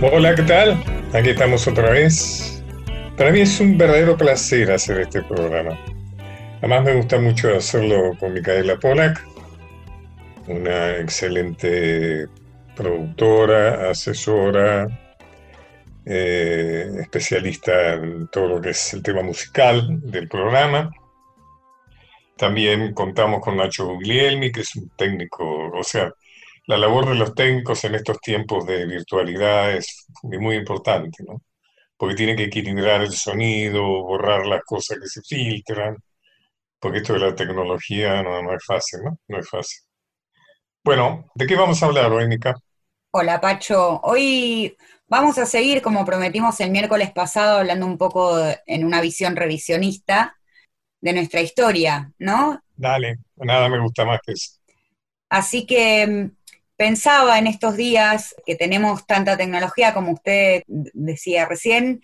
Hola, ¿qué tal? Aquí estamos otra vez. Para mí es un verdadero placer hacer este programa. Además me gusta mucho hacerlo con Micaela Polak, una excelente productora, asesora, eh, especialista en todo lo que es el tema musical del programa. También contamos con Nacho Guglielmi, que es un técnico, o sea, la labor de los técnicos en estos tiempos de virtualidad es muy importante, ¿no? Porque tienen que equilibrar el sonido, borrar las cosas que se filtran, porque esto de la tecnología no, es fácil, ¿no? No es fácil. Bueno, ¿de qué vamos a hablar hoy, Nica? Hola, Pacho. Hoy vamos a seguir, como prometimos el miércoles pasado, hablando un poco en una visión revisionista de nuestra historia, ¿no? Dale, nada me gusta más que eso. Así que Pensaba en estos días que tenemos tanta tecnología, como usted decía recién,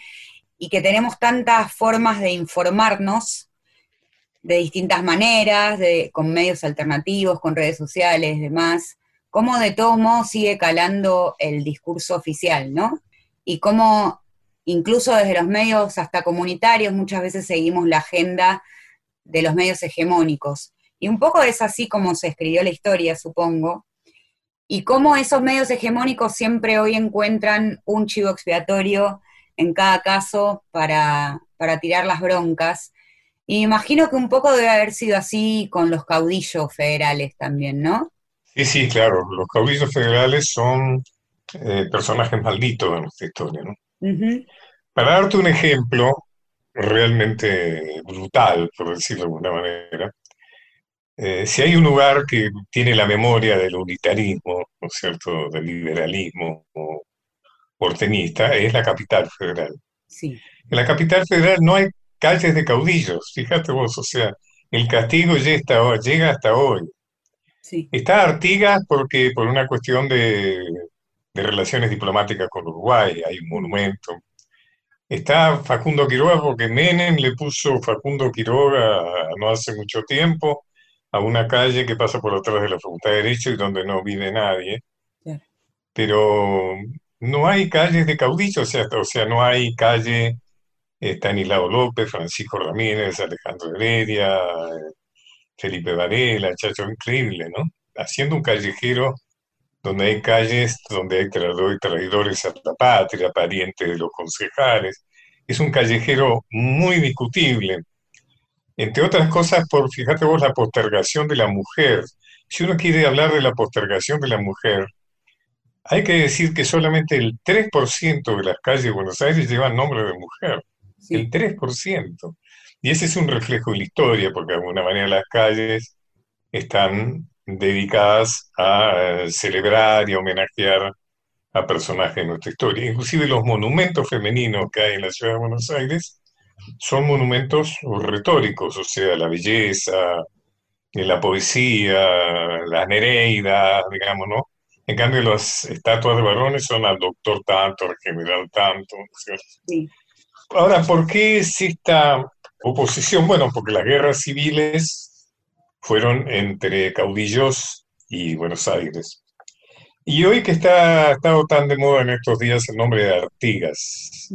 y que tenemos tantas formas de informarnos de distintas maneras, con medios alternativos, con redes sociales, demás, cómo de todos modos sigue calando el discurso oficial, ¿no? Y cómo incluso desde los medios hasta comunitarios muchas veces seguimos la agenda de los medios hegemónicos. Y un poco es así como se escribió la historia, supongo, y cómo esos medios hegemónicos siempre hoy encuentran un chivo expiatorio en cada caso para, tirar las broncas. Y imagino que un poco debe haber sido así con los caudillos federales también, ¿no? Sí, sí, claro. Los caudillos federales son eh, personajes malditos en nuestra historia, ¿no? Para darte un ejemplo realmente brutal, por decirlo de alguna manera, eh, si hay un lugar que tiene la memoria del unitarismo, ¿no es cierto?, del liberalismo porteñista, es la capital federal. Sí. En la capital federal no hay calles de caudillos, fíjate vos, o sea, el castigo llega hasta hoy. Sí. Está Artigas porque por una cuestión de, de relaciones diplomáticas con Uruguay, hay un monumento. Está Facundo Quiroga porque Menem le puso Facundo Quiroga no hace mucho tiempo a una calle que pasa por atrás de la Facultad de Derecho y donde no vive nadie. Pero no hay calles de caudillos, o sea, o sea, no hay calle Estanislao López, Francisco Ramírez, Alejandro Heredia, Felipe Varela, Chacho, increíble, ¿no? Haciendo un callejero donde hay calles, donde hay traidores a la patria, parientes de los concejales. Es un callejero muy discutible entre otras cosas, por, fíjate vos, la postergación de la mujer. Si uno quiere hablar de la postergación de la mujer, hay que decir que solamente el 3% de las calles de Buenos Aires llevan nombre de mujer. El 3%. Y ese es un reflejo de la historia, porque de alguna manera las calles están dedicadas a celebrar y homenajear a personajes de nuestra historia. Inclusive los monumentos femeninos que hay en la ciudad de Buenos Aires son monumentos retóricos, o sea, la belleza, la poesía, las nereidas, digamos, ¿no? En cambio, las estatuas de varones son al doctor tanto, al general tanto, ¿cierto? Sí. Ahora, ¿por qué es esta oposición? Bueno, porque las guerras civiles fueron entre caudillos y Buenos Aires. Y hoy que está, ha estado tan de moda en estos días el nombre de Artigas.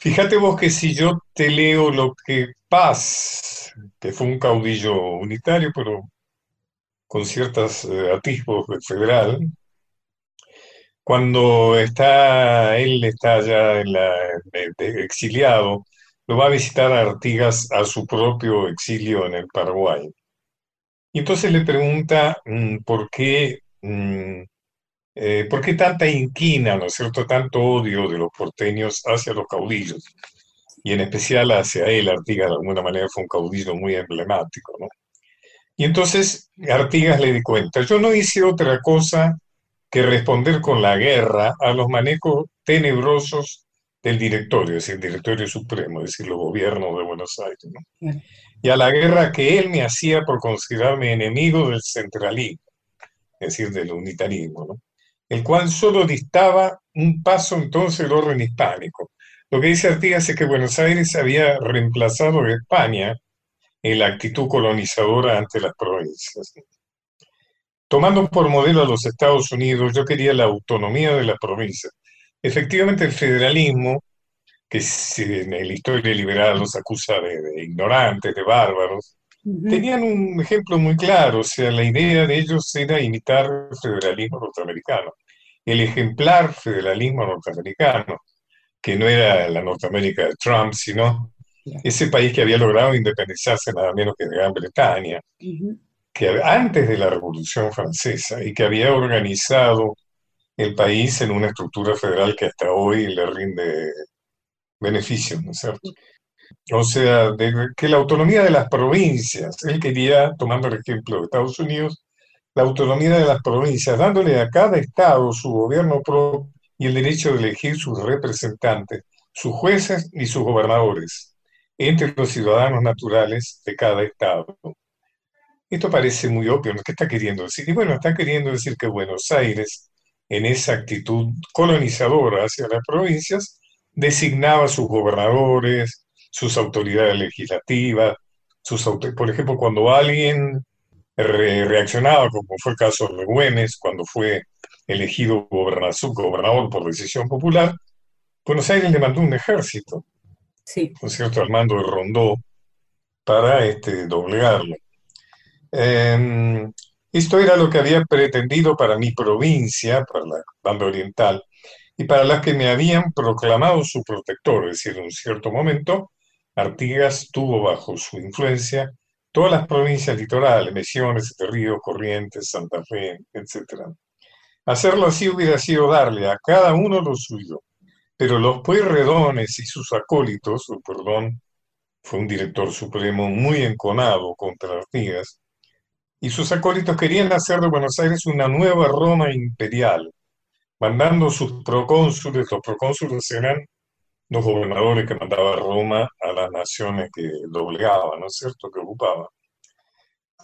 Fíjate vos que si yo te leo lo que Paz, que fue un caudillo unitario, pero con ciertos eh, atisbos federal, cuando está, él está ya exiliado, lo va a visitar a Artigas a su propio exilio en el Paraguay. Y entonces le pregunta mm, por qué mm, eh, ¿Por qué tanta inquina, no es cierto, tanto odio de los porteños hacia los caudillos? Y en especial hacia él, Artigas de alguna manera fue un caudillo muy emblemático, ¿no? Y entonces Artigas le di cuenta, yo no hice otra cosa que responder con la guerra a los manejos tenebrosos del directorio, es decir, el directorio supremo, es decir, los gobiernos de Buenos Aires, ¿no? Y a la guerra que él me hacía por considerarme enemigo del centralismo, es decir, del unitarismo, ¿no? El cual solo distaba un paso entonces del orden hispánico. Lo que dice Artigas es que Buenos Aires había reemplazado a España en la actitud colonizadora ante las provincias. tomando por modelo a los Estados Unidos, yo quería la autonomía de las provincias. Efectivamente, el federalismo, que en la historia liberal los acusa de, ignorantes, de bárbaros, tenían un ejemplo muy claro, o sea, la idea de ellos era imitar el federalismo norteamericano, el ejemplar federalismo norteamericano, que no era la Norteamérica de Trump, sino ese país que había logrado independizarse nada menos que de Gran Bretaña, que antes de la Revolución Francesa y que había organizado el país en una estructura federal que hasta hoy le rinde beneficios, ¿no es cierto? O sea, que la autonomía de las provincias, él quería, tomando el ejemplo de Estados Unidos, la autonomía de las provincias, dándole a cada estado su gobierno propio y el derecho de elegir sus representantes, sus jueces y sus gobernadores entre los ciudadanos naturales de cada estado. Esto parece muy obvio, ¿qué está queriendo decir? Y bueno, está queriendo decir que Buenos Aires, en esa actitud colonizadora hacia las provincias, designaba sus gobernadores, sus autoridades legislativas, sus por ejemplo, cuando alguien reaccionaba, como fue el caso de Güemes, cuando fue elegido gobernador por decisión popular, Buenos Aires le mandó un ejército sí. ¿no cierto?, al mando de Rondó para este, doblegarlo. Em, esto era lo que había pretendido para mi provincia, para la banda oriental, y para las que me habían proclamado su protector, es decir, en un cierto momento, Artigas tuvo bajo su influencia todas las provincias litorales, Misiones, Río, Corrientes, Santa Fe, etc. Hacerlo así hubiera sido darle a cada uno lo suyo, pero los Pueyrredones y sus acólitos, perdón, fue un director supremo muy enconado contra Artigas, y sus acólitos querían hacer de Buenos Aires una nueva Roma imperial, mandando sus procónsules, los procónsules eran los gobernadores que mandaba Roma a las naciones que doblegaban, ¿no es cierto?, que ocupaba,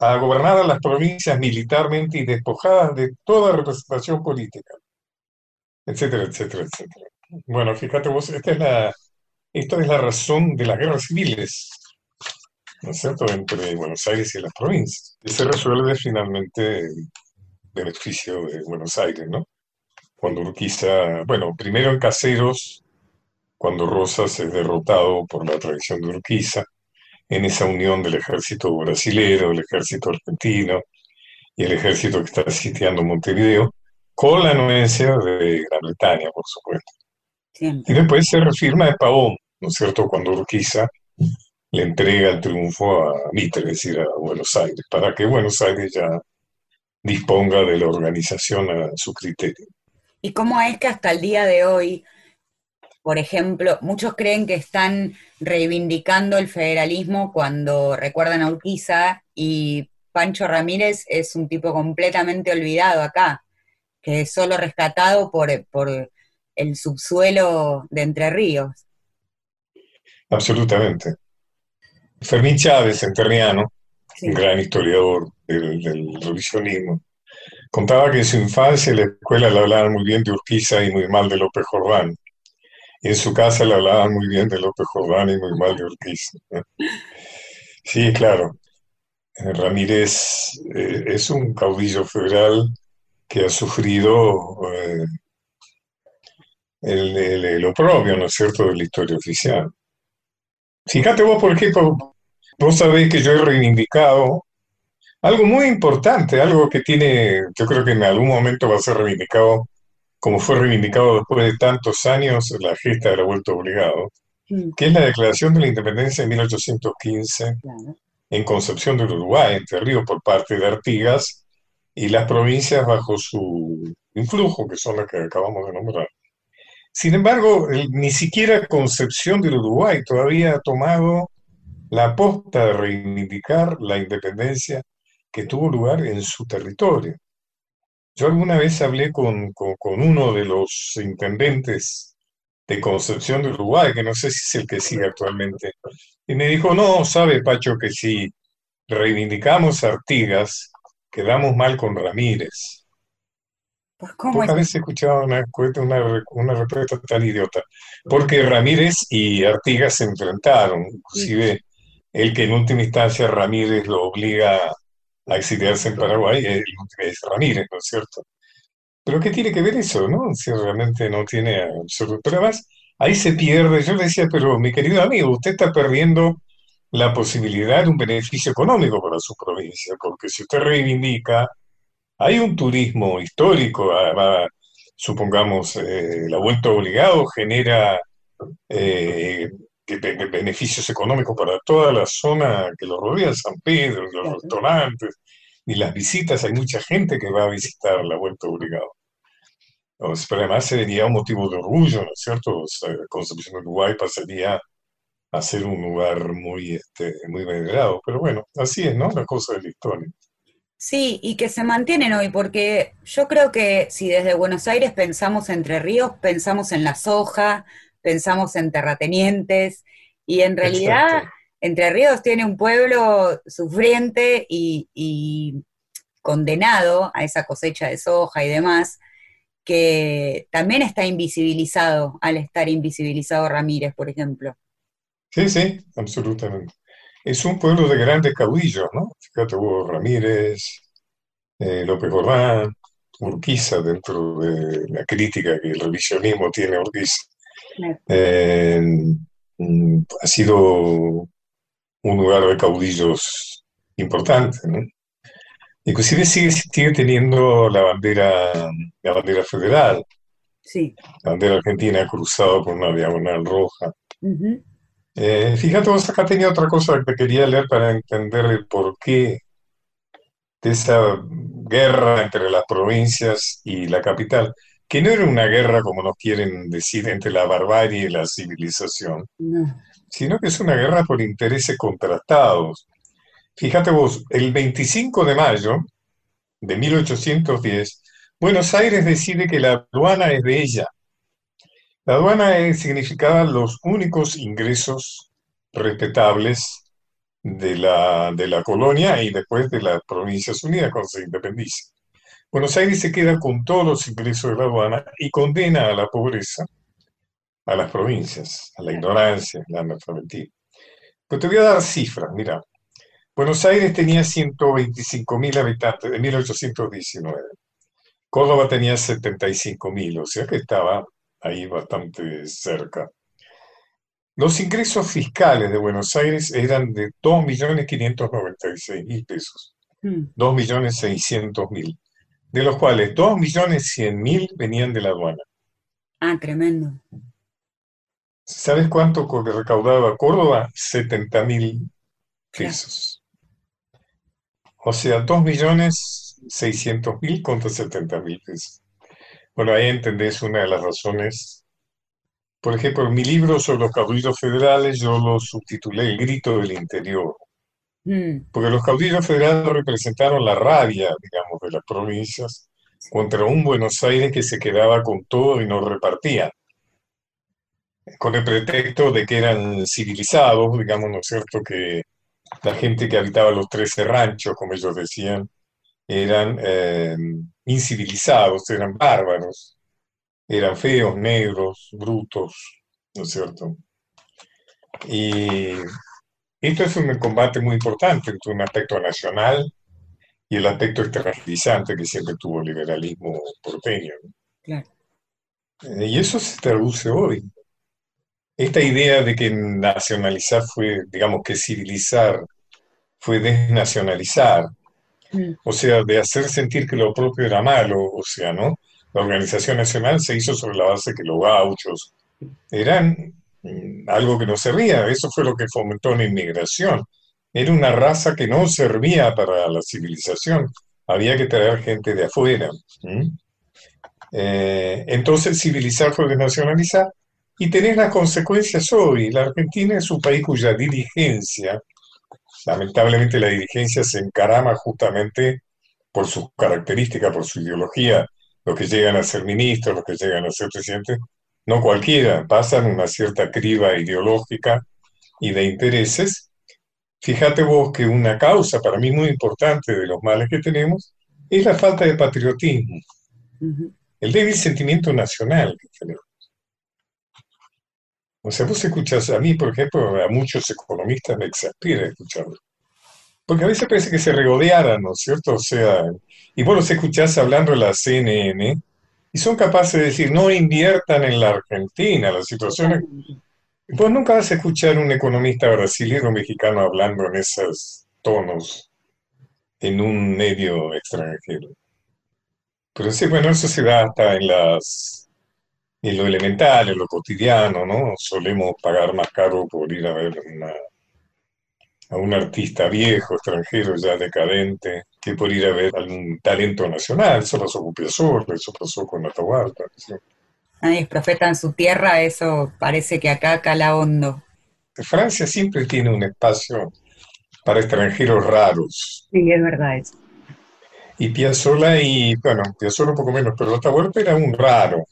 a gobernar a las provincias militarmente y despojadas de toda representación política, etcétera, etcétera, etcétera. Bueno, fíjate vos, esta es la, esta es la razón de las guerras civiles, ¿no es cierto?, entre Buenos Aires y las provincias. Y se resuelve finalmente el beneficio de Buenos Aires, ¿no? Cuando Urquiza, bueno, primero en Caseros, cuando Rosas es derrotado por la traición de Urquiza, en esa unión del ejército brasilero, el ejército argentino y el ejército que está sitiando Montevideo, con la anuencia de Gran Bretaña, por supuesto. Y después se refirma de Pavón, ¿no es cierto?, cuando Urquiza le entrega el triunfo a Mitre, es decir, a Buenos Aires, para que Buenos Aires ya disponga de la organización a su criterio. ¿Y cómo es que hasta el día de hoy, por ejemplo, muchos creen que están reivindicando el federalismo cuando recuerdan a Urquiza y Pancho Ramírez es un tipo completamente olvidado acá, que es solo rescatado por, por el subsuelo de Entre Ríos. Absolutamente. Fermín Chávez, enterriano, un gran historiador del, revisionismo, contaba que en su infancia en la escuela le hablaban muy bien de Urquiza y muy mal de López Jordán. En su casa le hablaban muy bien de López Jordán y muy mal de Urquiza. Sí, claro. Eh, Ramírez eh, es un caudillo federal que ha sufrido eh, el, oprobio, ¿no es cierto?, de la historia oficial. Fíjate vos, por ejemplo, vos sabés que yo he reivindicado algo muy importante, algo que tiene, yo creo que en algún momento va a ser reivindicado, como fue reivindicado después de tantos años, la gesta de la vuelta obligado, mm. que es la declaración de la independencia de 1815 en Concepción del Uruguay, Entre Ríos, por parte de Artigas, y las provincias bajo su influjo, que son las que acabamos de nombrar. Sin embargo, ni siquiera Concepción del Uruguay todavía ha tomado la aposta de reivindicar la independencia que tuvo lugar en su territorio. Yo alguna vez hablé con, uno de los intendentes de Concepción del Uruguay, que no sé si es el que sigue actualmente, y me dijo, no, sabe Pacho que si reivindicamos Artigas, quedamos mal con Ramírez. Pues, Pocas veces he escuchado una, una, respuesta tan idiota. Porque Ramírez y Artigas se enfrentaron, inclusive el que en última instancia Ramírez lo obliga a exiliarse en Paraguay, es, es Ramírez, ¿no es cierto? Pero ¿qué tiene que ver eso, no? Si realmente no tiene absoluto. Pero además, ahí se pierde. Yo le decía, pero mi querido amigo, usted está perdiendo la posibilidad de un beneficio económico para su provincia, porque si usted reivindica, hay un turismo histórico, además, supongamos, eh, la vuelta obligado genera eh, beneficios económicos para toda la zona que lo rodea, San Pedro, los restaurantes y las visitas. Hay mucha gente que va a visitar la vuelta obligado. pero además sería un motivo de orgullo, ¿no es cierto? la Concepción de Uruguay pasaría a ser un lugar muy, este, muy venerado. Pero bueno, así es, ¿no? La cosa de la historia. Sí, y que se mantienen hoy, porque yo creo que si desde Buenos Aires pensamos Entre Ríos, pensamos en la soja, pensamos en terratenientes, y en realidad Entre Ríos tiene un pueblo sufriente y, condenado a esa cosecha de soja y demás, que también está invisibilizado al estar invisibilizado Ramírez, por ejemplo. Sí, sí, absolutamente es un pueblo de grandes caudillos, ¿no? Fíjate, hubo Ramírez, eh, López Jordán, Urquiza, dentro de la crítica que el revisionismo tiene a Urquiza. Eh, mm, ha sido un lugar de caudillos importante, ¿no? Inclusive sigue, sigue teniendo la bandera, la bandera federal. Sí. La bandera argentina ha cruzado por una diagonal roja. Eh, fíjate, vos acá tenía otra cosa que quería leer para entender el porqué de esa guerra entre las provincias y la capital, que no era una guerra, como nos quieren decir, entre la barbarie y la civilización, sino que es una guerra por intereses contrastados. Fíjate vos, el 25 de mayo de 1810, Buenos Aires decide que la aduana es de ella, la aduana significaba los únicos ingresos respetables de la, de la colonia y después de las Provincias Unidas cuando se independiza. Buenos Aires se queda con todos los ingresos de la aduana y condena a la pobreza a las provincias, a la ignorancia, la analfabetismo. Pero te voy a dar cifras, mira. Buenos Aires tenía 125 mil habitantes en 1819. Córdoba tenía 75 mil, o sea que estaba ahí bastante cerca. Los ingresos fiscales de Buenos Aires eran de 2.596.000 pesos, 2.600.000, hmm. De los cuales 2.100.000 venían de la aduana. Ah, tremendo. ¿Sabes cuánto recaudaba Córdoba? 70.000 pesos. O sea, 2.600.000 contra 70.000 pesos. Bueno, ahí entendés una de las razones. Por ejemplo, en mi libro sobre los caudillos federales yo lo subtitulé El grito del interior. Mm. Porque los caudillos federales representaron la rabia, digamos, de las provincias contra un Buenos Aires que se quedaba con todo y no repartía. Con el pretexto de que eran civilizados, digamos, ¿no es cierto? Que la gente que habitaba los trece ranchos, como ellos decían, eran eh, incivilizados, eran bárbaros, eran feos, negros, brutos, ¿no es cierto? Y esto es un combate muy importante entre un aspecto nacional y el aspecto extranjerizante que siempre tuvo el liberalismo porteño. Claro. Eh, y eso se traduce hoy. Esta idea de que nacionalizar fue, digamos que civilizar, fue desnacionalizar, o sea, de hacer sentir que lo propio era malo, o sea, ¿no? La organización nacional se hizo sobre la base que los gauchos eran mm, algo que no servía, eso fue lo que fomentó la inmigración. Era una raza que no servía para la civilización, había que traer gente de afuera. Eh, entonces, civilizar fue desnacionalizar y tener las consecuencias hoy. La Argentina es un país cuya dirigencia lamentablemente la dirigencia se encarama justamente por sus características, por su ideología, los que llegan a ser ministros, los que llegan a ser presidentes, no cualquiera, pasan una cierta criba ideológica y de intereses. Fíjate vos que una causa para mí muy importante de los males que tenemos es la falta de patriotismo, el débil sentimiento nacional que tenemos. O sea, vos escuchás a mí, por ejemplo, a muchos economistas me exaspera escucharlo. Porque a veces parece que se regodearan, ¿no es cierto? O sea, y vos los escuchás hablando de la CNN y son capaces de decir, no inviertan en la Argentina, la situación es... Vos nunca vas a escuchar un economista brasileño o mexicano hablando en esos tonos en un medio extranjero. Pero sí, bueno, eso se da hasta en las en lo elemental, en lo cotidiano, ¿no? Solemos pagar más caro por ir a ver a un artista viejo, extranjero, ya decadente, que por ir a ver algún talento nacional. Eso pasó con Piazzolla, eso pasó con Atahualpa. Nadie es profeta en su tierra, eso parece que acá cala hondo. Francia siempre tiene un espacio para extranjeros raros. Sí, es verdad eso. Y Piazzolla y, bueno, Piazzolla un poco menos, pero Atahualpa era un raro.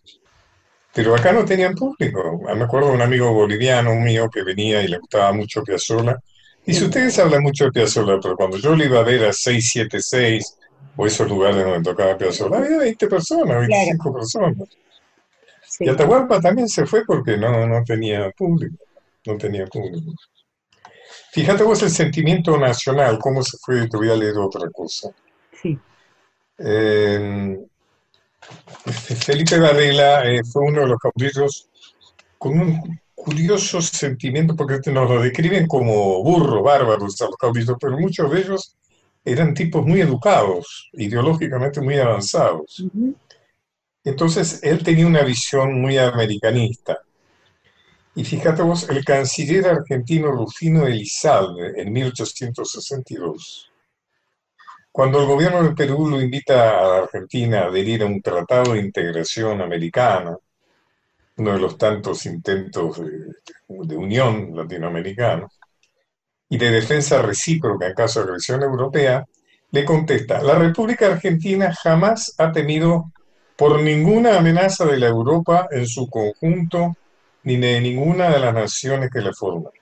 Pero acá no tenían público. Me acuerdo de un amigo boliviano mío que venía y le gustaba mucho Piazzolla. Y si ustedes hablan mucho de Piazzolla, pero cuando yo le iba a ver a 676 o esos lugares donde tocaba Piazzolla, había 20 personas, 25 personas. Y Atahualpa también se fue porque no, no tenía público. No tenía público. Fíjate vos el sentimiento nacional, cómo se fue, te voy a leer otra cosa. Sí. Eh, Felipe Varela eh, fue uno de los caudillos con un curioso sentimiento, porque nos lo describen como burro, bárbaros a los caudillos, pero muchos de ellos eran tipos muy educados, ideológicamente muy avanzados. Entonces, él tenía una visión muy americanista. Y fíjate vos, el canciller argentino Rufino Elizalde, en 1862, cuando el gobierno de Perú lo invita a Argentina a adherir a un tratado de integración americana, uno de los tantos intentos de, unión latinoamericana, y de defensa recíproca en caso de agresión europea, le contesta, la República Argentina jamás ha temido por ninguna amenaza de la Europa en su conjunto, ni de ninguna de las naciones que la forman.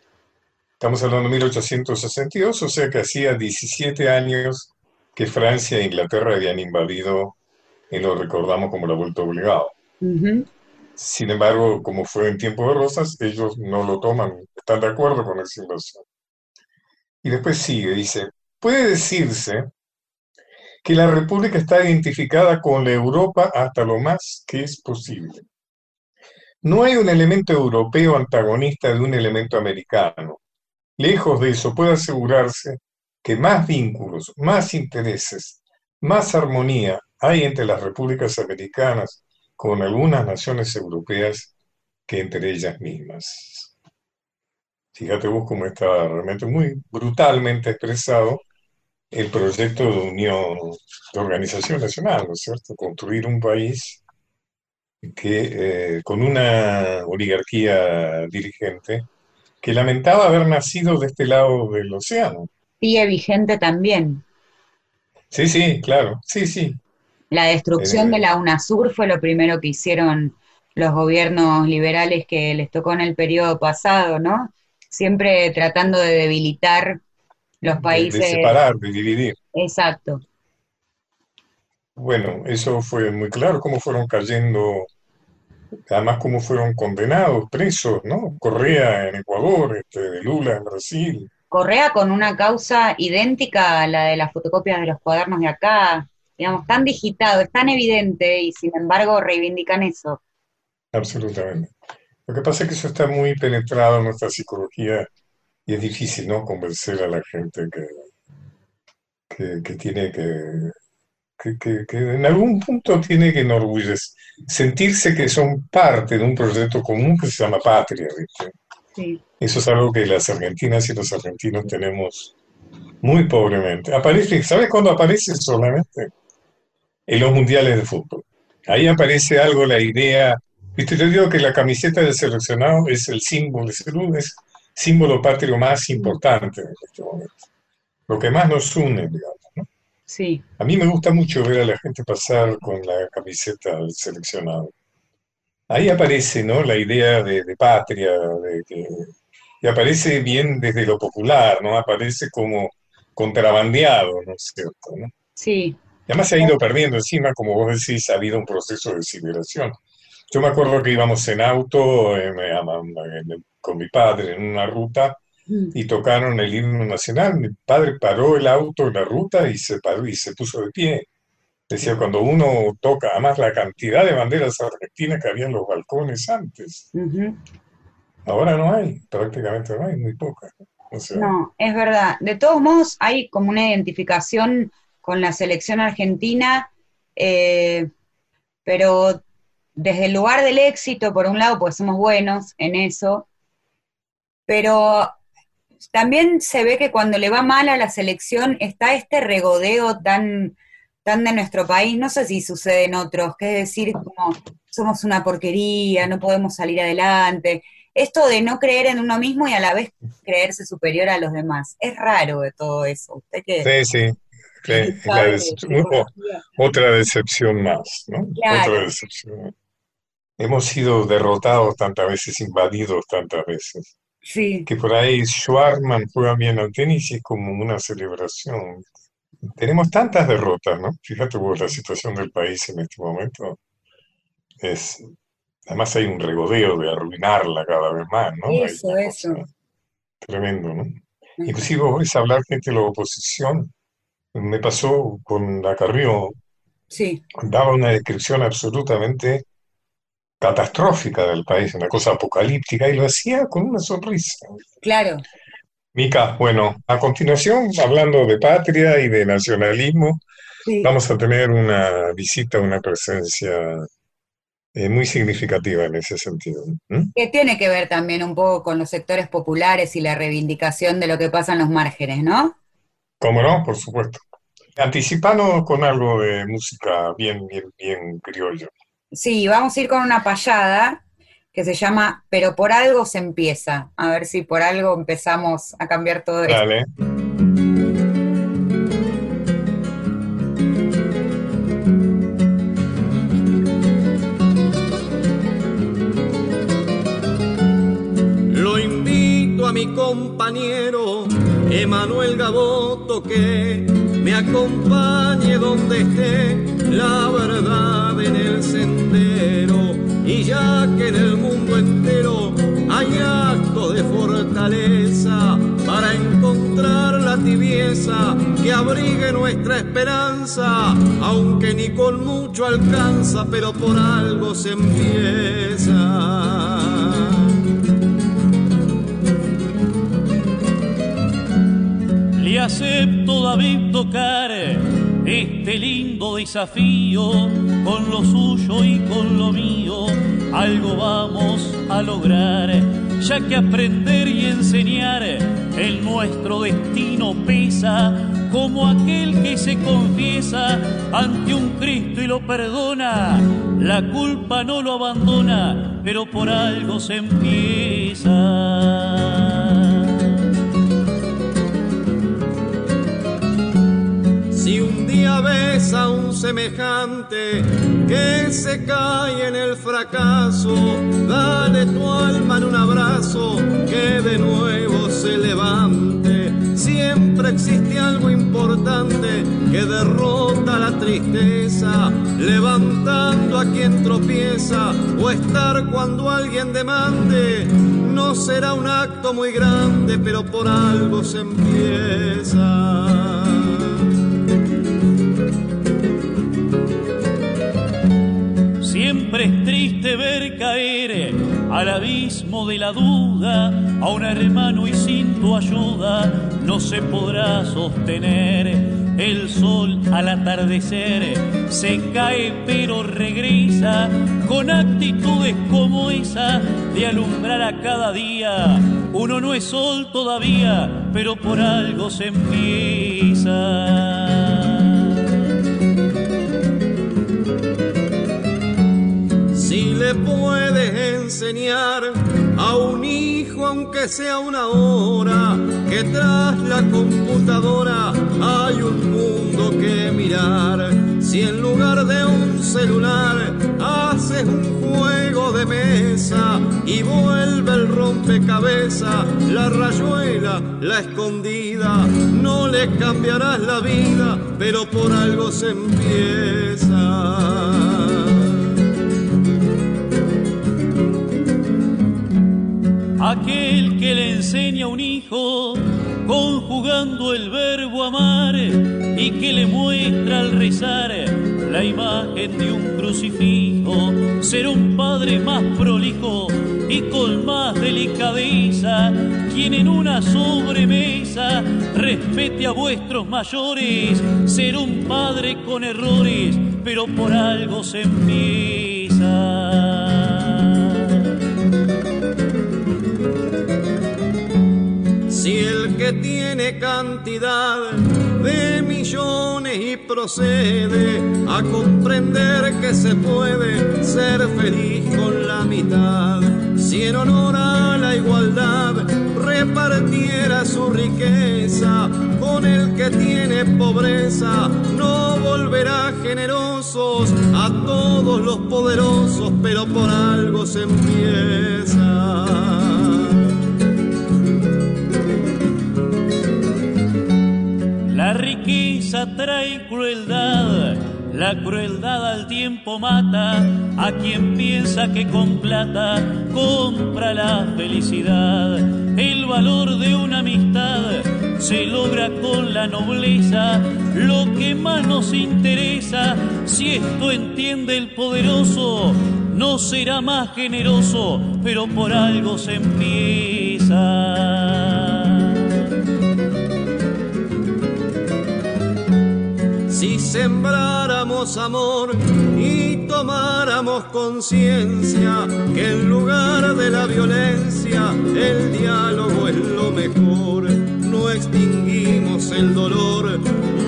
Estamos hablando de 1862, o sea que hacía 17 años que Francia e Inglaterra habían invadido, y lo recordamos como la vuelta obligado. Sin embargo, como fue en tiempo de rosas, ellos no lo toman, están de acuerdo con esa invasión. Y después sigue, dice, puede decirse que la República está identificada con la Europa hasta lo más que es posible. No hay un elemento europeo antagonista de un elemento americano. Lejos de eso, puede asegurarse que más vínculos, más intereses, más armonía hay entre las repúblicas americanas con algunas naciones europeas que entre ellas mismas. Fíjate vos cómo está realmente muy brutalmente expresado el proyecto de unión, de organización nacional, ¿no es cierto? Construir un país que, eh, con una oligarquía dirigente que lamentaba haber nacido de este lado del océano sigue vigente también. Sí, sí, claro, sí, sí. La destrucción eh, de la UNASUR fue lo primero que hicieron los gobiernos liberales que les tocó en el periodo pasado, ¿no? Siempre tratando de debilitar los países. De, separar, de dividir. Exacto. Bueno, eso fue muy claro, cómo fueron cayendo, además cómo fueron condenados, presos, ¿no? Correa en Ecuador, este, Lula en Brasil. Correa con una causa idéntica a la de las fotocopias de los cuadernos de acá, digamos, tan digitado, es tan evidente y sin embargo reivindican eso. Absolutamente. Lo que pasa es que eso está muy penetrado en nuestra psicología y es difícil, ¿no? Convencer a la gente que, que, tiene que, que, que, en algún punto tiene que enorgullecer, sentirse que son parte de un proyecto común que se llama patria, ¿viste? Eso es algo que las argentinas y los argentinos tenemos muy pobremente. Aparece, ¿sabes cuándo aparece solamente? En los mundiales de fútbol. Ahí aparece algo, la idea. Viste, yo digo que la camiseta del seleccionado es el símbolo, es el símbolo patrio más importante en este momento. Lo que más nos une, digamos. ¿no? Sí. A mí me gusta mucho ver a la gente pasar con la camiseta del seleccionado. Ahí aparece ¿no? la idea de, patria, de que, y aparece bien desde lo popular, ¿no? Aparece como contrabandeado, ¿no es cierto? Sí. Además se ha ido perdiendo encima, como vos decís, ha habido un proceso de civilización. Yo me acuerdo que íbamos en auto con mi padre en una ruta mm. y tocaron el himno nacional. Mi padre paró el auto en la ruta y se paró y se puso de pie. Decía, cuando uno toca, además la cantidad de banderas argentinas que había en los balcones antes. Ahora no hay, prácticamente no hay, muy pocas. no, es verdad. De todos modos, hay como una identificación con la selección argentina, eh, pero desde el lugar del éxito, por un lado, pues somos buenos en eso, pero también se ve que cuando le va mal a la selección está este regodeo tan tan de nuestro país, no sé si sucede en otros, que es decir, como somos una porquería, no podemos salir adelante. Esto de no creer en uno mismo y a la vez creerse superior a los demás. Es raro de todo eso. ¿Usted qué? Sí, sí. Otra decepción más, ¿no? Otra decepción. Hemos sido derrotados tantas veces, invadidos tantas veces. Sí. Que por ahí Schwarman juega bien al tenis y es como una celebración tenemos tantas derrotas, ¿no? Fíjate vos la situación del país en este momento. Es, además hay un regodeo de arruinarla cada vez más, ¿no? Eso, eso. Tremendo, ¿no? Inclusive vos hablar gente de la oposición. Me pasó con la Carrió. Sí. Daba una descripción absolutamente catastrófica del país, una cosa apocalíptica, y lo hacía con una sonrisa. Claro. Mica, bueno, a continuación, hablando de patria y de nacionalismo, vamos a tener una visita, una presencia eh, muy significativa en ese sentido. Que tiene que ver también un poco con los sectores populares y la reivindicación de lo que pasa en los márgenes, ¿no? ¿Cómo no? Por supuesto. Anticipanos con algo de música bien, bien, bien criollo. Sí, vamos a ir con una payada que se llama Pero por algo se empieza. A ver si por algo empezamos a cambiar todo Dale. Lo invito a mi compañero Emanuel Gaboto que me acompañe donde esté la verdad en el sendero y ya que en el mundo entero hay actos de fortaleza para encontrar la tibieza que abrigue nuestra esperanza, aunque ni con mucho alcanza, pero por algo se empieza. Le acepto David tocar este lindo desafío con lo suyo y con lo mío, algo vamos a lograr, ya que aprender y enseñar en nuestro destino pesa como aquel que se confiesa ante un Cristo y lo perdona, la culpa no lo abandona, pero por algo se empieza. Ves a un semejante que se cae en el fracaso, dale tu alma en un abrazo que de nuevo se levante. Siempre existe algo importante que derrota la tristeza, levantando a quien tropieza o estar cuando alguien demande. No será un acto muy grande, pero por algo se empieza. Triste ver caer al abismo de la duda a un hermano y sin tu ayuda no se podrá sostener. El sol al atardecer se cae pero regresa con actitudes como esa de alumbrar a cada día. Uno no es sol todavía, pero por algo se empieza. Le puedes enseñar a un hijo, aunque sea una hora, que tras la computadora hay un mundo que mirar. Si en lugar de un celular haces un juego de mesa y vuelve el rompecabezas, la rayuela, la escondida, no le cambiarás la vida, pero por algo se empieza. Aquel que le enseña a un hijo conjugando el verbo amar y que le muestra al rezar la imagen de un crucifijo, ser un padre más prolijo y con más delicadeza, quien en una sobremesa respete a vuestros mayores, ser un padre con errores, pero por algo se empieza. Tiene cantidad de millones y procede a comprender que se puede ser feliz con la mitad, si en honor a la igualdad repartiera su riqueza con el que tiene pobreza, no volverá generosos a todos los poderosos, pero por algo se empieza. Trae crueldad, la crueldad al tiempo mata a quien piensa que con plata compra la felicidad. El valor de una amistad se logra con la nobleza, lo que más nos interesa, si esto entiende el poderoso, no será más generoso, pero por algo se empieza. Si sembráramos amor y tomáramos conciencia que en lugar de la violencia el diálogo es lo mejor, no extinguimos el dolor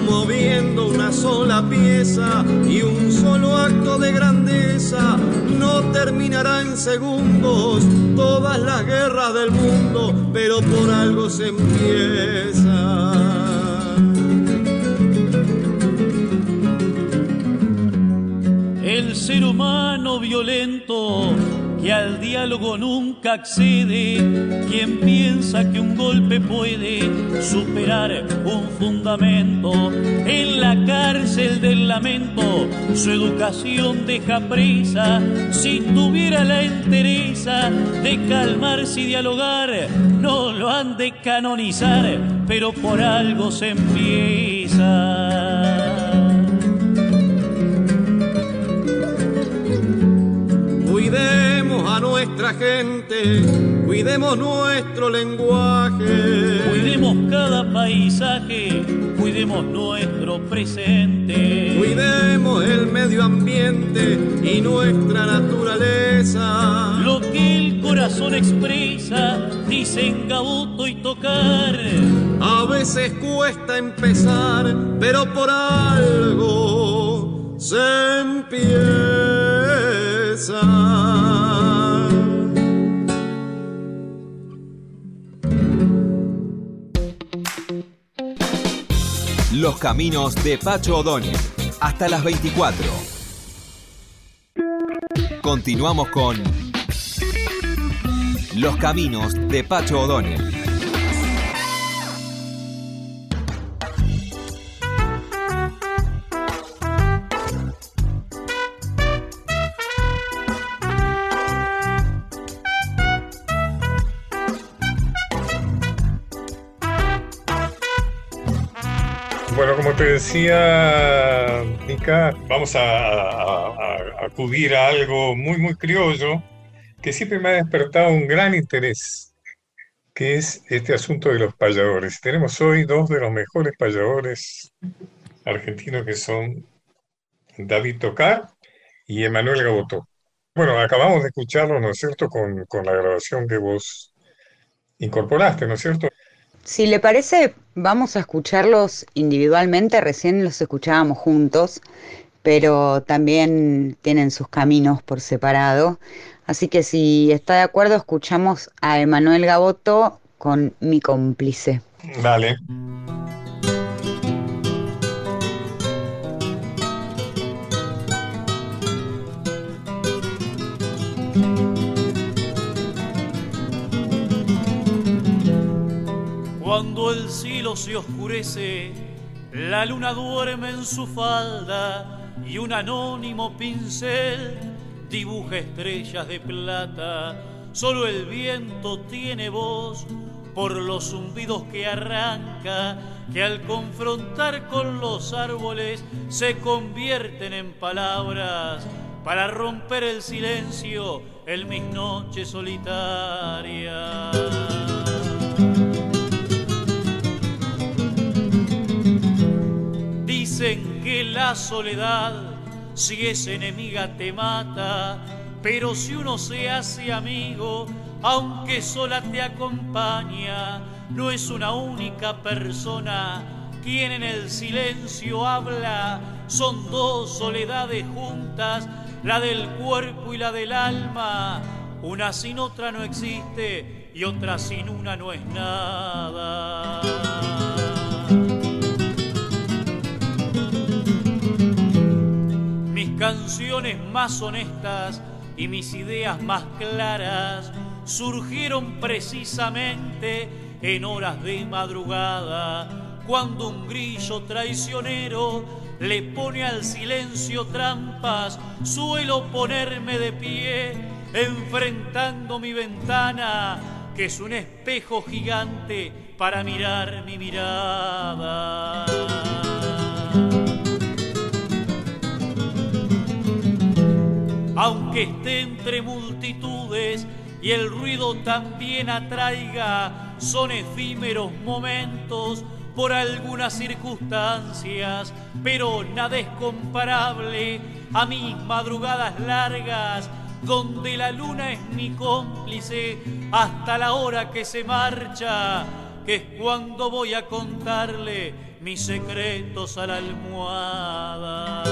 moviendo una sola pieza y un solo acto de grandeza no terminará en segundos todas las guerras del mundo, pero por algo se empieza. Ser humano violento que al diálogo nunca accede, quien piensa que un golpe puede superar un fundamento, en la cárcel del lamento su educación deja presa, si tuviera la entereza de calmarse y dialogar, no lo han de canonizar, pero por algo se empieza. Cuidemos a nuestra gente, cuidemos nuestro lenguaje. Cuidemos cada paisaje, cuidemos nuestro presente. Cuidemos el medio ambiente y nuestra naturaleza. Lo que el corazón expresa, dicen gaboto y tocar. A veces cuesta empezar, pero por algo se empieza. Los caminos de Pacho O'Donnell. Hasta las 24. Continuamos con Los caminos de Pacho O'Donnell. Decía, Mica, vamos a, acudir a algo muy, muy criollo que siempre me ha despertado un gran interés, que es este asunto de los payadores. Tenemos hoy dos de los mejores payadores argentinos que son David Tocar y Emanuel Gabotó. Bueno, acabamos de escucharlo, ¿no es cierto?, con la grabación que vos incorporaste, ¿no es cierto? Si le parece, vamos a escucharlos individualmente, recién los escuchábamos juntos, pero también tienen sus caminos por separado. Así que si está de acuerdo, escuchamos a Emanuel Gaboto con Mi cómplice. Dale. Cuando el cielo se oscurece, la luna duerme en su falda y un anónimo pincel dibuja estrellas de plata solo el viento tiene voz por los zumbidos que arranca, que al confrontar con los árboles se convierten en palabras para romper el silencio en mis noches solitarias. Que la soledad, si es enemiga, te mata, pero si uno se hace amigo, aunque sola te acompaña, no es una única persona. Quien en el silencio habla, son dos soledades juntas, la del cuerpo y la del alma, una sin otra no existe y otra sin una no es nada. Canciones más honestas y mis ideas más claras surgieron precisamente en horas de madrugada, cuando un grillo traicionero le pone al silencio trampas, suelo ponerme de pie, enfrentando mi ventana, que es un espejo gigante para mirar mi mirada. Aunque esté entre multitudes, y el ruido también atraiga, son efímeros momentos por algunas circunstancias, pero nada es comparable a mis madrugadas largas, donde la luna es mi cómplice hasta la hora que se marcha, que es cuando voy a contarle mis secretos a la almohada.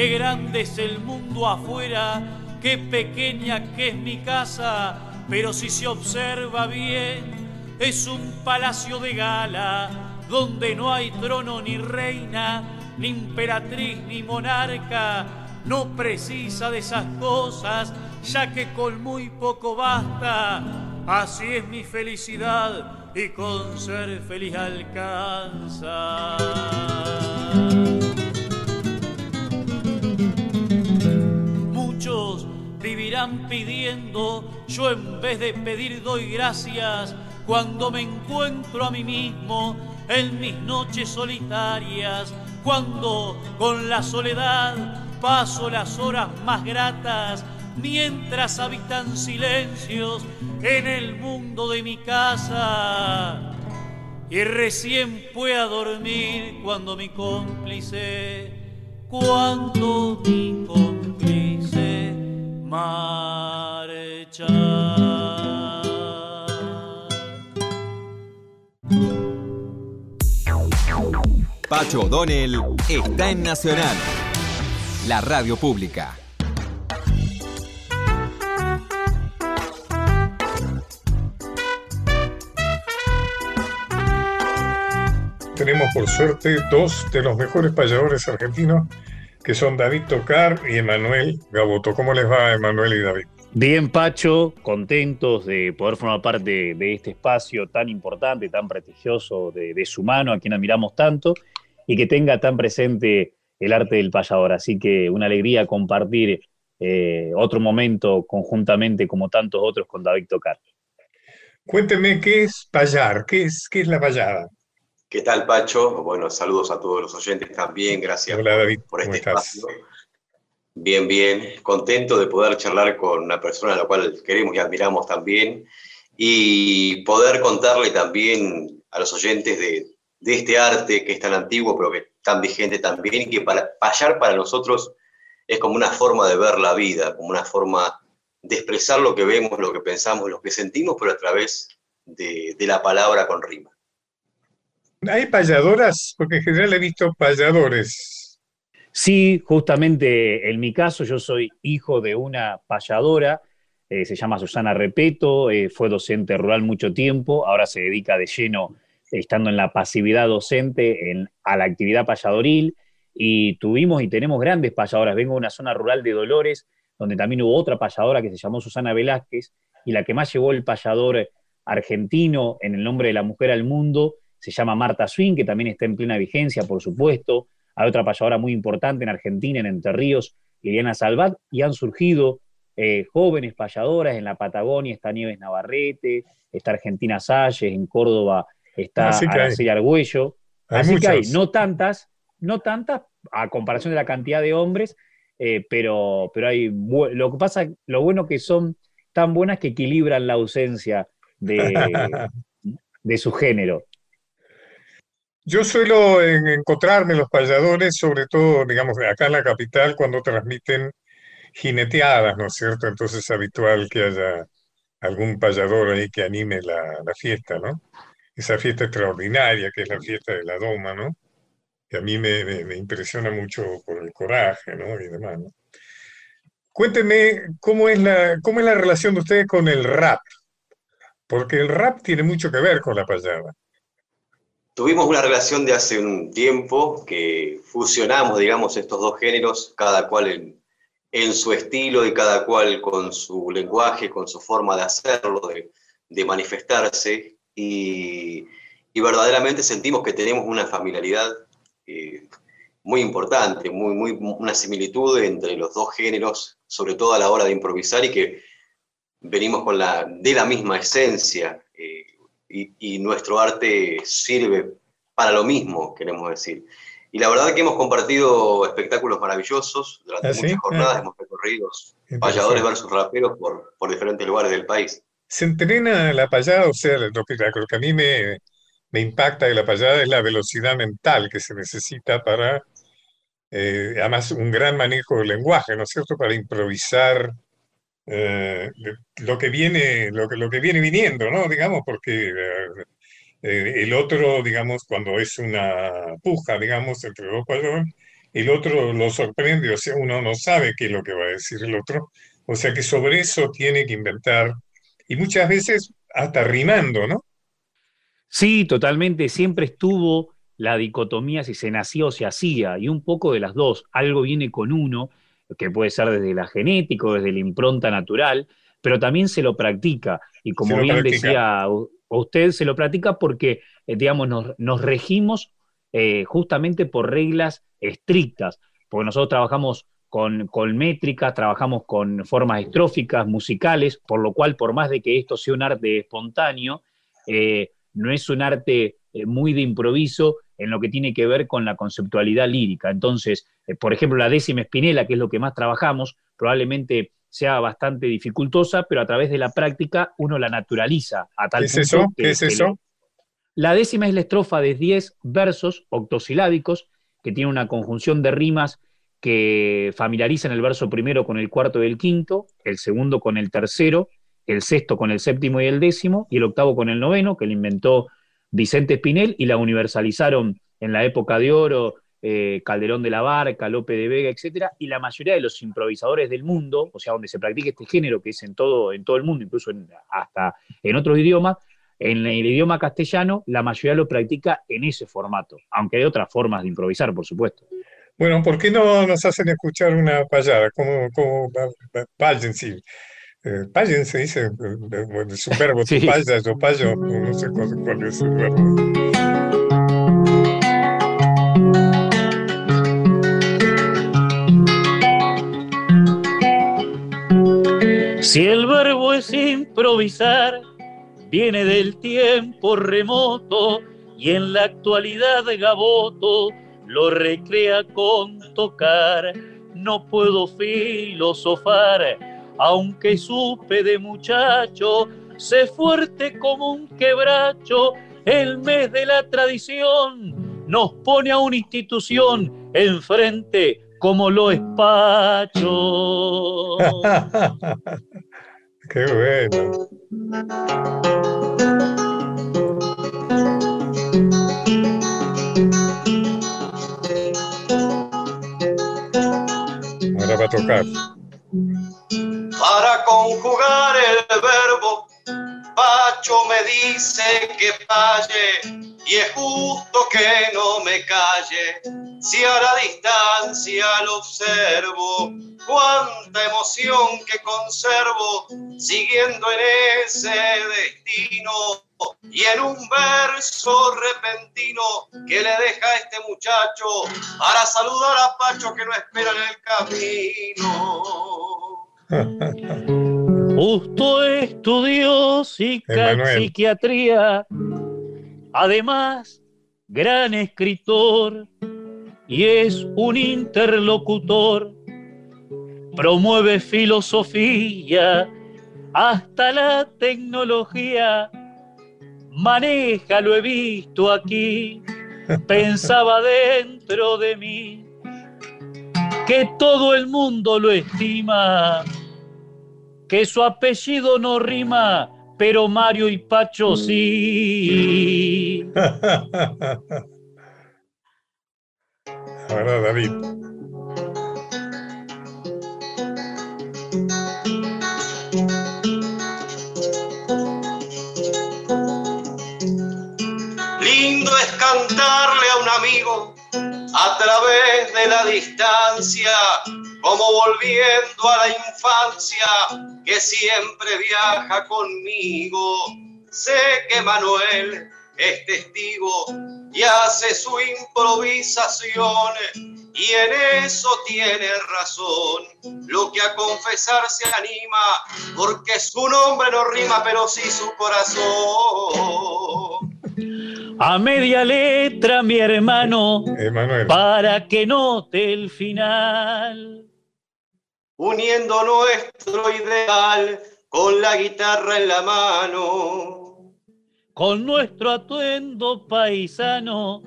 Qué grande es el mundo afuera, qué pequeña que es mi casa, pero si se observa bien, es un palacio de gala, donde no hay trono ni reina, ni emperatriz ni monarca, no precisa de esas cosas, ya que con muy poco basta. Así es mi felicidad y con ser feliz alcanza. Vivirán pidiendo, yo en vez de pedir doy gracias cuando me encuentro a mí mismo en mis noches solitarias, cuando con la soledad paso las horas más gratas, mientras habitan silencios en el mundo de mi casa. Y recién pueda dormir cuando mi cómplice, cuando mi cómplice marcha. Pacho O'Donnell está en Nacional, la radio pública. Tenemos por suerte dos de los mejores payadores argentinos que son David Tocar y Emanuel Gaboto. ¿Cómo les va, Emanuel y David? Bien, Pacho, contentos de poder formar parte de, este espacio tan importante, tan prestigioso de, su mano, a quien admiramos tanto, y que tenga tan presente el arte del payador. Así que una alegría compartir eh, otro momento conjuntamente, como tantos otros, con David Tocar. Cuénteme, ¿qué es payar? ¿Qué es, qué es la payada? ¿Qué tal, Pacho? Bueno, saludos a todos los oyentes también. Gracias por, este espacio. Bien, bien. Contento de poder charlar con una persona a la cual queremos y admiramos también y poder contarle también a los oyentes de, este arte que es tan antiguo, pero que tan vigente también, y que para, payar para nosotros es como una forma de ver la vida, como una forma de expresar lo que vemos, lo que pensamos, lo que sentimos, pero a través de la palabra con rima. ¿Hay payadoras? Porque en general he visto payadores. Sí, justamente en mi caso yo soy hijo de una payadora, eh, se llama Susana Repeto, eh, fue docente rural mucho tiempo, ahora se dedica de lleno, estando en la pasividad docente, en, a la actividad payadoril, y tuvimos y tenemos grandes payadoras. Vengo de una zona rural de Dolores, donde también hubo otra payadora que se llamó Susana Velázquez, y la que más llevó el payador argentino en el nombre de la mujer al mundo se llama Marta Swing, que también está en plena vigencia, por supuesto. hay otra payadora muy importante en Argentina, en Entre Ríos, Liliana Salvat, y han surgido eh, jóvenes payadoras en la Patagonia, está Nieves Navarrete, está Argentina Salles, en Córdoba está Araceli Argüello. Así que hay, no tantas, no tantas a comparación de la cantidad de hombres, eh, pero, pero hay, lo que pasa, lo bueno que son tan buenas que equilibran la ausencia de, de su género. Yo suelo encontrarme los payadores, sobre todo, digamos, acá en la capital, cuando transmiten jineteadas, ¿no es cierto? Entonces es habitual que haya algún payador ahí que anime la, fiesta, ¿no? Esa fiesta extraordinaria que es la fiesta de la doma, ¿no? Que a mí me, impresiona mucho por el coraje, ¿no? Y demás, ¿no? Cuéntenme cómo es la, cómo es la relación de ustedes con el rap, porque el rap tiene mucho que ver con la payada. Tuvimos una relación de hace un tiempo que fusionamos, digamos, estos dos géneros, cada cual en, su estilo y cada cual con su lenguaje, con su forma de hacerlo, de, manifestarse, y, verdaderamente sentimos que tenemos una familiaridad eh, muy importante, muy, muy, una similitud entre los dos géneros, sobre todo a la hora de improvisar, y que venimos con la, de la misma esencia, eh, y, y nuestro arte sirve para lo mismo, queremos decir. Y la verdad es que hemos compartido espectáculos maravillosos durante ¿Ah, muchas jornadas, ah. hemos recorrido payadores versus raperos por, por, diferentes lugares del país. ¿Se entrena la payada? O sea, lo que, lo que a mí me, me, impacta de la payada es la velocidad mental que se necesita para, eh, además, un gran manejo del lenguaje, ¿no es cierto?, para improvisar eh, lo, que viene, lo, que, lo que viene viniendo, ¿no? Digamos, porque... Eh, el otro, digamos, cuando es una puja, digamos, entre dos payadores, el otro lo sorprende, o sea, uno no sabe qué es lo que va a decir el otro, o sea que sobre eso tiene que inventar, y muchas veces hasta rimando, ¿no? Sí, totalmente, siempre estuvo la dicotomía si se nació o se hacía, y un poco de las dos, algo viene con uno, que puede ser desde la genética desde la impronta natural, pero también se lo practica, y como bien decía usted se lo platica porque, eh, digamos, nos, regimos eh, justamente por reglas estrictas, porque nosotros trabajamos con, con, métricas, trabajamos con formas estróficas, musicales, por lo cual, por más de que esto sea un arte espontáneo, eh, no es un arte muy de improviso en lo que tiene que ver con la conceptualidad lírica. Entonces, por ejemplo, la décima espinela, que es lo que más trabajamos, probablemente sea bastante dificultosa, pero a través de la práctica uno la naturaliza a tal ¿Qué es eso? ¿Qué es eso? La décima es la estrofa de 10 versos octosilábicos que tiene una conjunción de rimas que familiarizan el verso primero con el cuarto y el quinto, el segundo con el tercero, el sexto con el séptimo y el décimo, y el octavo con el noveno, que lo inventó Vicente Espinel y la universalizaron en la época de oro eh, Calderón de la Barca, Lope de Vega, etcétera, y la mayoría de los improvisadores del mundo, o sea, donde se practica este género, que es en todo, el mundo, incluso hasta en otros idiomas, en el idioma castellano, la mayoría lo practica en ese formato, aunque hay otras formas de improvisar, por supuesto. Bueno, ¿por qué no nos hacen escuchar una payada? Como, como sí. Eh, payen se dice, el su verbo, sí. paya, yo payo, no sé cuál es el verbo. Si el verbo es improvisar, viene del tiempo remoto y en la actualidad Gaboto lo recrea con tocar. No puedo filosofar, aunque supe de muchacho, sé fuerte como un quebracho, el mes de la tradición nos pone a una institución enfrente como lo espacho. Qué bueno. Ahora va a tocar. Para conjugar el verbo, Pacho me dice que falle y es justo que no me calle. Si a la distancia lo observo, cuánta emoción que conservo siguiendo en ese destino y en un verso repentino que le deja a este muchacho para saludar a Pacho que no espera en el camino. Justo estudió psiquiatría, además gran escritor y es un interlocutor, promueve filosofía hasta la tecnología. Maneja, lo he visto aquí, pensaba dentro de mí. Que todo el mundo lo estima, que su apellido no rima, pero Mario y Pacho sí. Ahora David. cantarle a un amigo a través de la distancia, como volviendo a la infancia que siempre viaja conmigo. Sé que Manuel es testigo y hace su improvisación y en eso tiene razón. Lo que a confesar se anima, porque su nombre no rima, pero sí su corazón. A media letra, mi hermano, para que note el final. Uniendo nuestro ideal con la guitarra en la mano. Con nuestro atuendo paisano,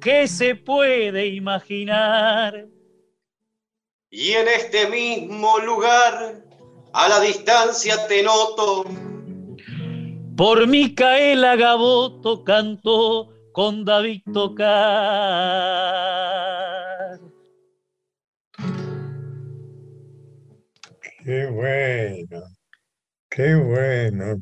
¿qué se puede imaginar? Y en este mismo lugar, a la distancia te noto por Micaela Gaboto cantó con David Tocar. Qué bueno, qué bueno.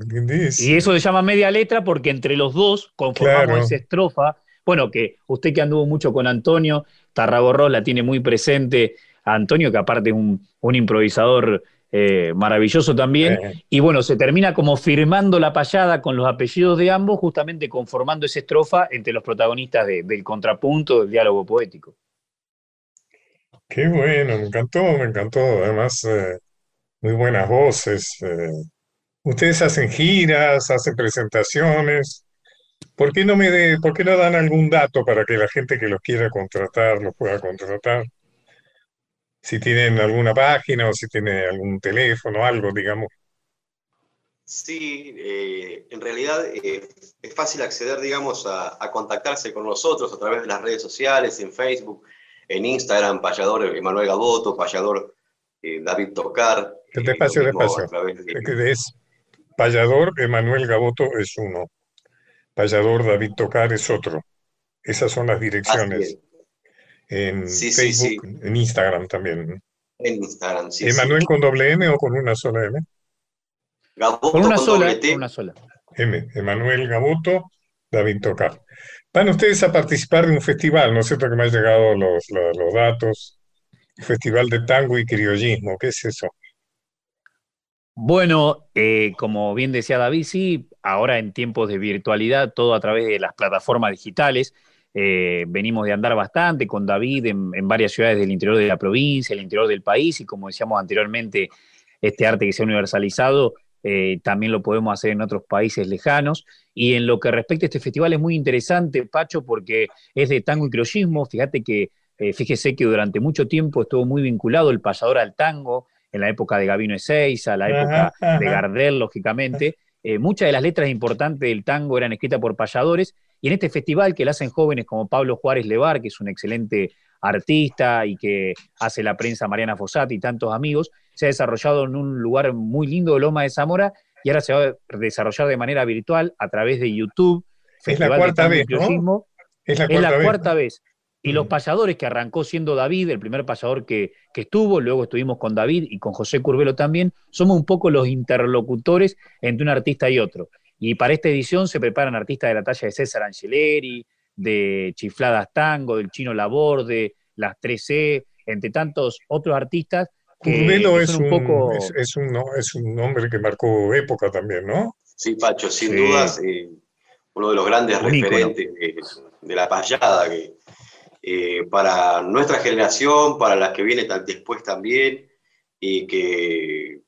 Y eso se llama media letra porque entre los dos conformamos esa estrofa. Bueno, que usted que anduvo mucho con Antonio, Tarragorros la tiene muy presente. Antonio, que aparte es un, un improvisador eh, maravilloso también. Y bueno, se termina como firmando la payada con los apellidos de ambos, justamente conformando esa estrofa entre los protagonistas del contrapunto, del diálogo poético. Qué bueno, me encantó, me encantó. Además, eh, muy buenas voces. Eh. Ustedes hacen giras, hacen presentaciones. ¿Por qué no me de, por qué no dan algún dato para que la gente que los quiera contratar los pueda contratar? Si tienen alguna página o si tienen algún teléfono, algo, digamos. Sí, eh, en realidad eh, es fácil acceder, digamos, a, contactarse con nosotros a través de las redes sociales, en Facebook, en Instagram, Payador Emanuel Gaboto, Payador eh, David Tocar. Despacio, despacio. De... Es Payador Emanuel Gaboto es uno, Payador David Tocar es otro. Esas son las direcciones en Facebook, en Instagram también. En Instagram, sí. ¿Emanuel con doble M o con una sola M? Gaboto con una sola, con una sola. M, Emanuel Gaboto, David Tocar. Van ustedes a participar de un festival, ¿no es cierto que me han llegado los, los, datos? Festival de Tango y Criollismo, ¿qué es eso? Bueno, eh, como bien decía David, sí, ahora en tiempos de virtualidad, todo a través de las plataformas digitales, eh, venimos de andar bastante con David en, varias ciudades del interior de la provincia, el interior del país, y como decíamos anteriormente, este arte que se ha universalizado eh, también lo podemos hacer en otros países lejanos. Y en lo que respecta a este festival es muy interesante, Pacho, porque es de tango y criollismo. Fíjate que, eh, fíjese que durante mucho tiempo estuvo muy vinculado el payador al tango, en la época de Gabino Ezeiza, la época de Gardel, lógicamente. muchas de las letras importantes del tango eran escritas por payadores y en este festival que lo hacen jóvenes como Pablo Juárez Levar, que es un excelente artista y que hace la prensa Mariana Fossati y tantos amigos, se ha desarrollado en un lugar muy lindo de Loma de Zamora y ahora se va a desarrollar de manera virtual a través de YouTube. Es la cuarta vez, ¿no? Es la cuarta, vez. Y los mm. payadores que arrancó siendo David, el primer payador que, que, estuvo, luego estuvimos con David y con José Curvelo también, somos un poco los interlocutores entre un artista y otro. Y para esta edición se preparan artistas de la talla de César Angeleri, de Chifladas Tango, del Chino Laborde, las 3C, entre tantos otros artistas. Curvelo es, un, poco... es, un, es un nombre que marcó época también, ¿no? Sí, Pacho, sin dudas, eh, uno de los grandes referentes de, la payada, que eh, para nuestra generación, para las que viene después también, y que,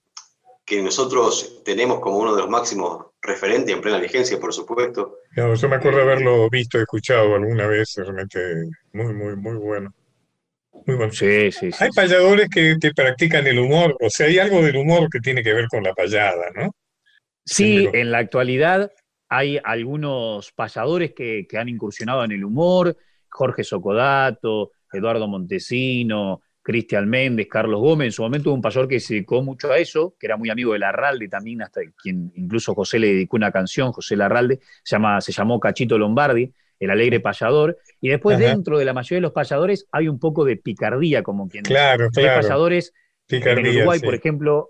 que nosotros tenemos como uno de los máximos referentes en plena vigencia, por supuesto. yo me acuerdo de haberlo visto, escuchado alguna vez, realmente muy, muy, muy bueno. Muy bueno. Sí, sí, hay payadores que, que, practican el humor, o sea, hay algo del humor que tiene que ver con la payada, ¿no? Sí, en la actualidad hay algunos payadores que, que, han incursionado en el humor, Jorge Socodato, Eduardo Montesino, Cristian Méndez, Carlos Gómez, en su momento hubo un payador que se dedicó mucho a eso, que era muy amigo de Larralde también, hasta quien incluso José le dedicó una canción, José Larralde, se, llama, se llamó Cachito Lombardi, el alegre payador, y después dentro de la mayoría de los payadores hay un poco de picardía, como quien claro, Claro, Hay payadores en Uruguay, por ejemplo,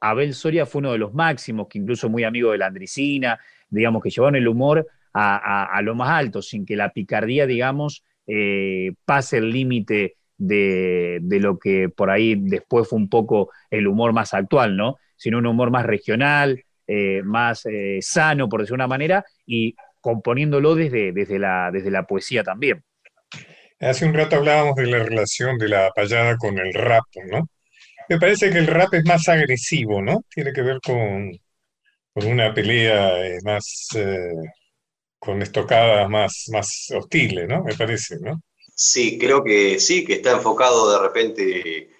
Abel Soria fue uno de los máximos, que incluso muy amigo de la Andricina, digamos, que llevaron el humor a, lo más alto, sin que la picardía, digamos, eh, pase el límite de, lo que por ahí después fue un poco el humor más actual, ¿no? Sino un humor más regional, eh, más eh, sano, por decir una manera, y componiéndolo desde, desde, la, desde la poesía también. Hace un rato hablábamos de la relación de la payada con el rap, ¿no? Me parece que el rap es más agresivo, ¿no? Tiene que ver con, una pelea eh, más, con estocadas más, más hostiles, ¿no? Me parece, ¿no? Sí, creo que sí, que está enfocado de repente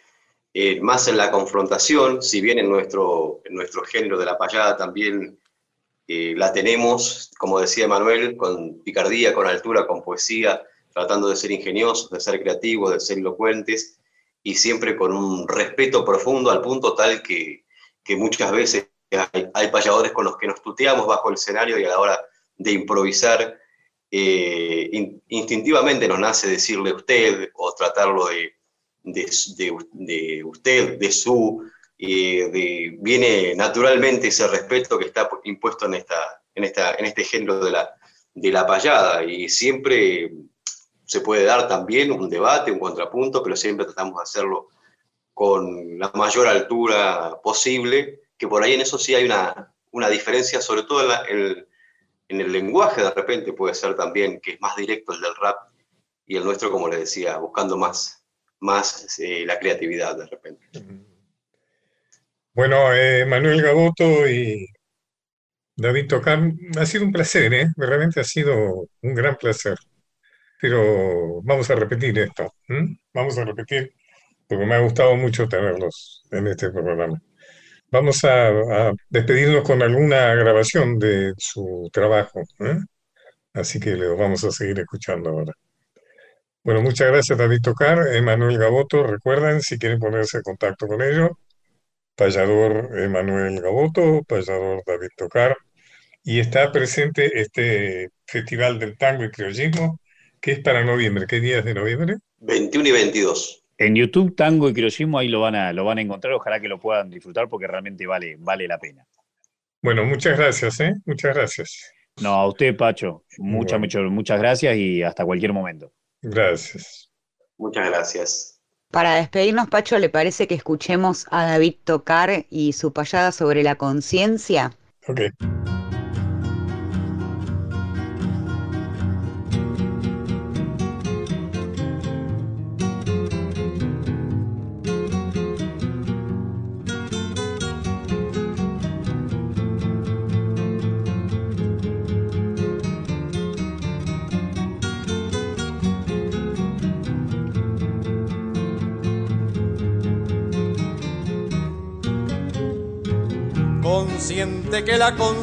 eh, más en la confrontación, si bien en nuestro, en nuestro género de la payada también la tenemos, como decía Manuel, con picardía, con altura, con poesía, tratando de ser ingeniosos, de ser creativos, de ser elocuentes, y siempre con un respeto profundo al punto tal que, que muchas veces hay, payadores con los que nos tuteamos bajo el escenario y a la hora de improvisar, eh, instintivamente nos nace decirle usted o tratarlo de, de, usted, de su, de, viene naturalmente ese respeto que está impuesto en, esta, en, esta, en este género de la, de la payada. Y siempre se puede dar también un debate, un contrapunto, pero siempre tratamos de hacerlo con la mayor altura posible, que por ahí en eso sí hay una, una diferencia, sobre todo en, el lenguaje de repente puede ser también, que es más directo el del rap y el nuestro, como les decía, buscando más, más eh, la creatividad de repente. Bueno, eh, Manuel Gaboto y David Tocan, ha sido un placer, ¿eh? realmente ha sido un gran placer pero vamos a repetir esto. Vamos a repetir, porque me ha gustado mucho tenerlos en este programa. Vamos a, despedirnos con alguna grabación de su trabajo. ¿eh? Así que lo vamos a seguir escuchando ahora. Bueno, muchas gracias David Tocar, Emanuel Gaboto. Recuerden, si quieren ponerse en contacto con ellos, payador Emanuel Gaboto, payador David Tocar. Y está presente este Festival del Tango y Criollismo ¿Qué es para noviembre? ¿Qué días de noviembre? 21 y 22. En YouTube, Tango y Criollismo, ahí lo van, a, lo van a encontrar. Ojalá que lo puedan disfrutar porque realmente vale, vale la pena. Bueno, muchas gracias, ¿eh? Muchas gracias. No, a usted, Pacho. Muchas, muchas, muchas gracias y hasta cualquier momento. Gracias. Muchas gracias. Para despedirnos, Pacho, ¿le parece que escuchemos a David tocar y su payada sobre la conciencia? Ok.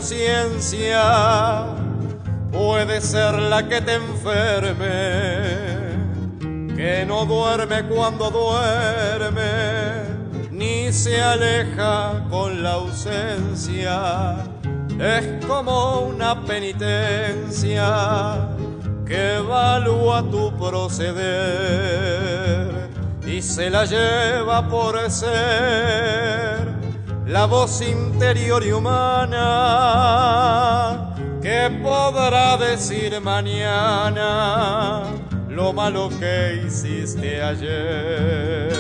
Conciencia puede ser la que te enferme, que no duerme cuando duerme, ni se aleja con la ausencia. Es como una penitencia que evalúa tu proceder y se la lleva por ser la voz interior y humana que podrá decir mañana lo malo que hiciste ayer.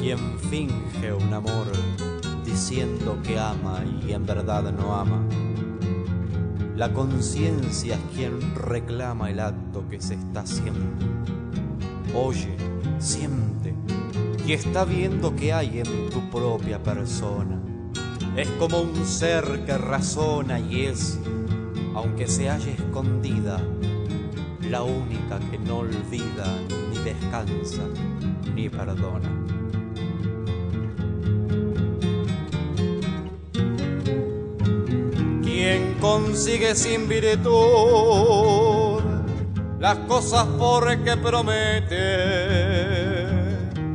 Quien finge un amor diciendo que ama y en verdad no ama. La conciencia es quien reclama el acto que se está haciendo oye, siente y está viendo que hay en tu propia persona. Es como un ser que razona y es, aunque se haya escondida, la única que no olvida, ni descansa, ni perdona. Quien consigue sin virtud las cosas por que promete.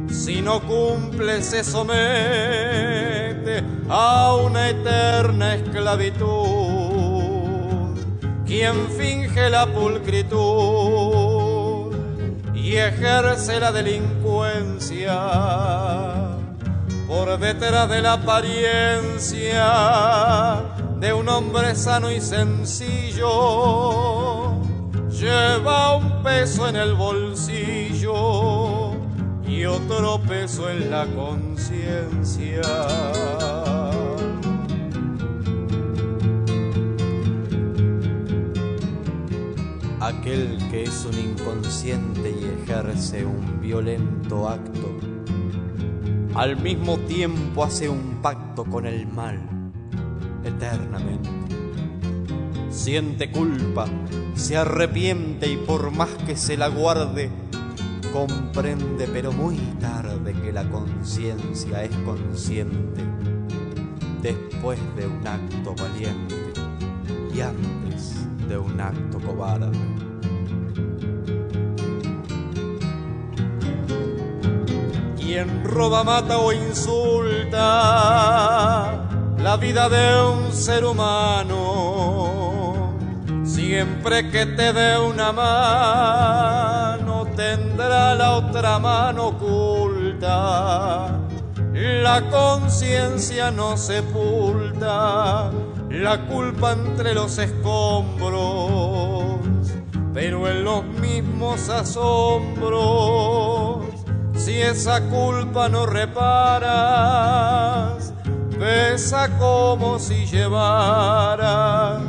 Si no cumple se somete a una eterna esclavitud. Quien finge la pulcritud y ejerce la delincuencia por detrás de la apariencia de un hombre sano y sencillo lleva un peso en el bolsillo y otro peso en la conciencia. Aquel que es un inconsciente y ejerce un violento acto, al mismo tiempo hace un pacto con el mal eternamente. Siente culpa se arrepiente y por más que se la guarde, comprende pero muy tarde que la conciencia es consciente después de un acto valiente y antes de un acto cobarde. Quien roba, mata o insulta la vida de un ser humano Siempre que te dé una mano, tendrá la otra mano oculta. La conciencia no sepulta la culpa entre los escombros, pero en los mismos asombros, si esa culpa no reparas, pesa como si llevaras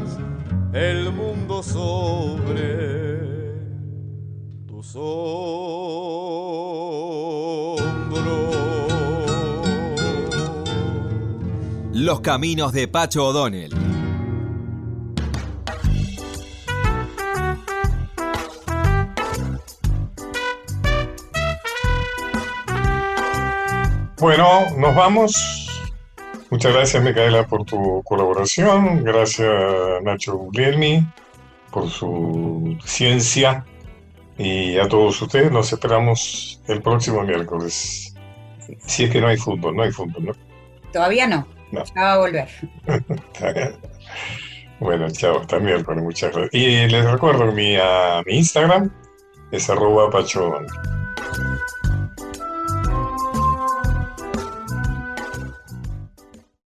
el mundo sobre tus hombros. Los caminos de Pacho O'Donnell. Bueno, nos vamos Muchas gracias, Micaela, por tu colaboración. Gracias, Nacho Guglielmi, por su ciencia. Y a todos ustedes nos esperamos el próximo miércoles. Si es que no hay fútbol, no hay fútbol, ¿no? Todavía no. Ya va a volver. bueno, chao, hasta miércoles, muchas gracias. Y les recuerdo mi, mi Instagram es arroba pachón.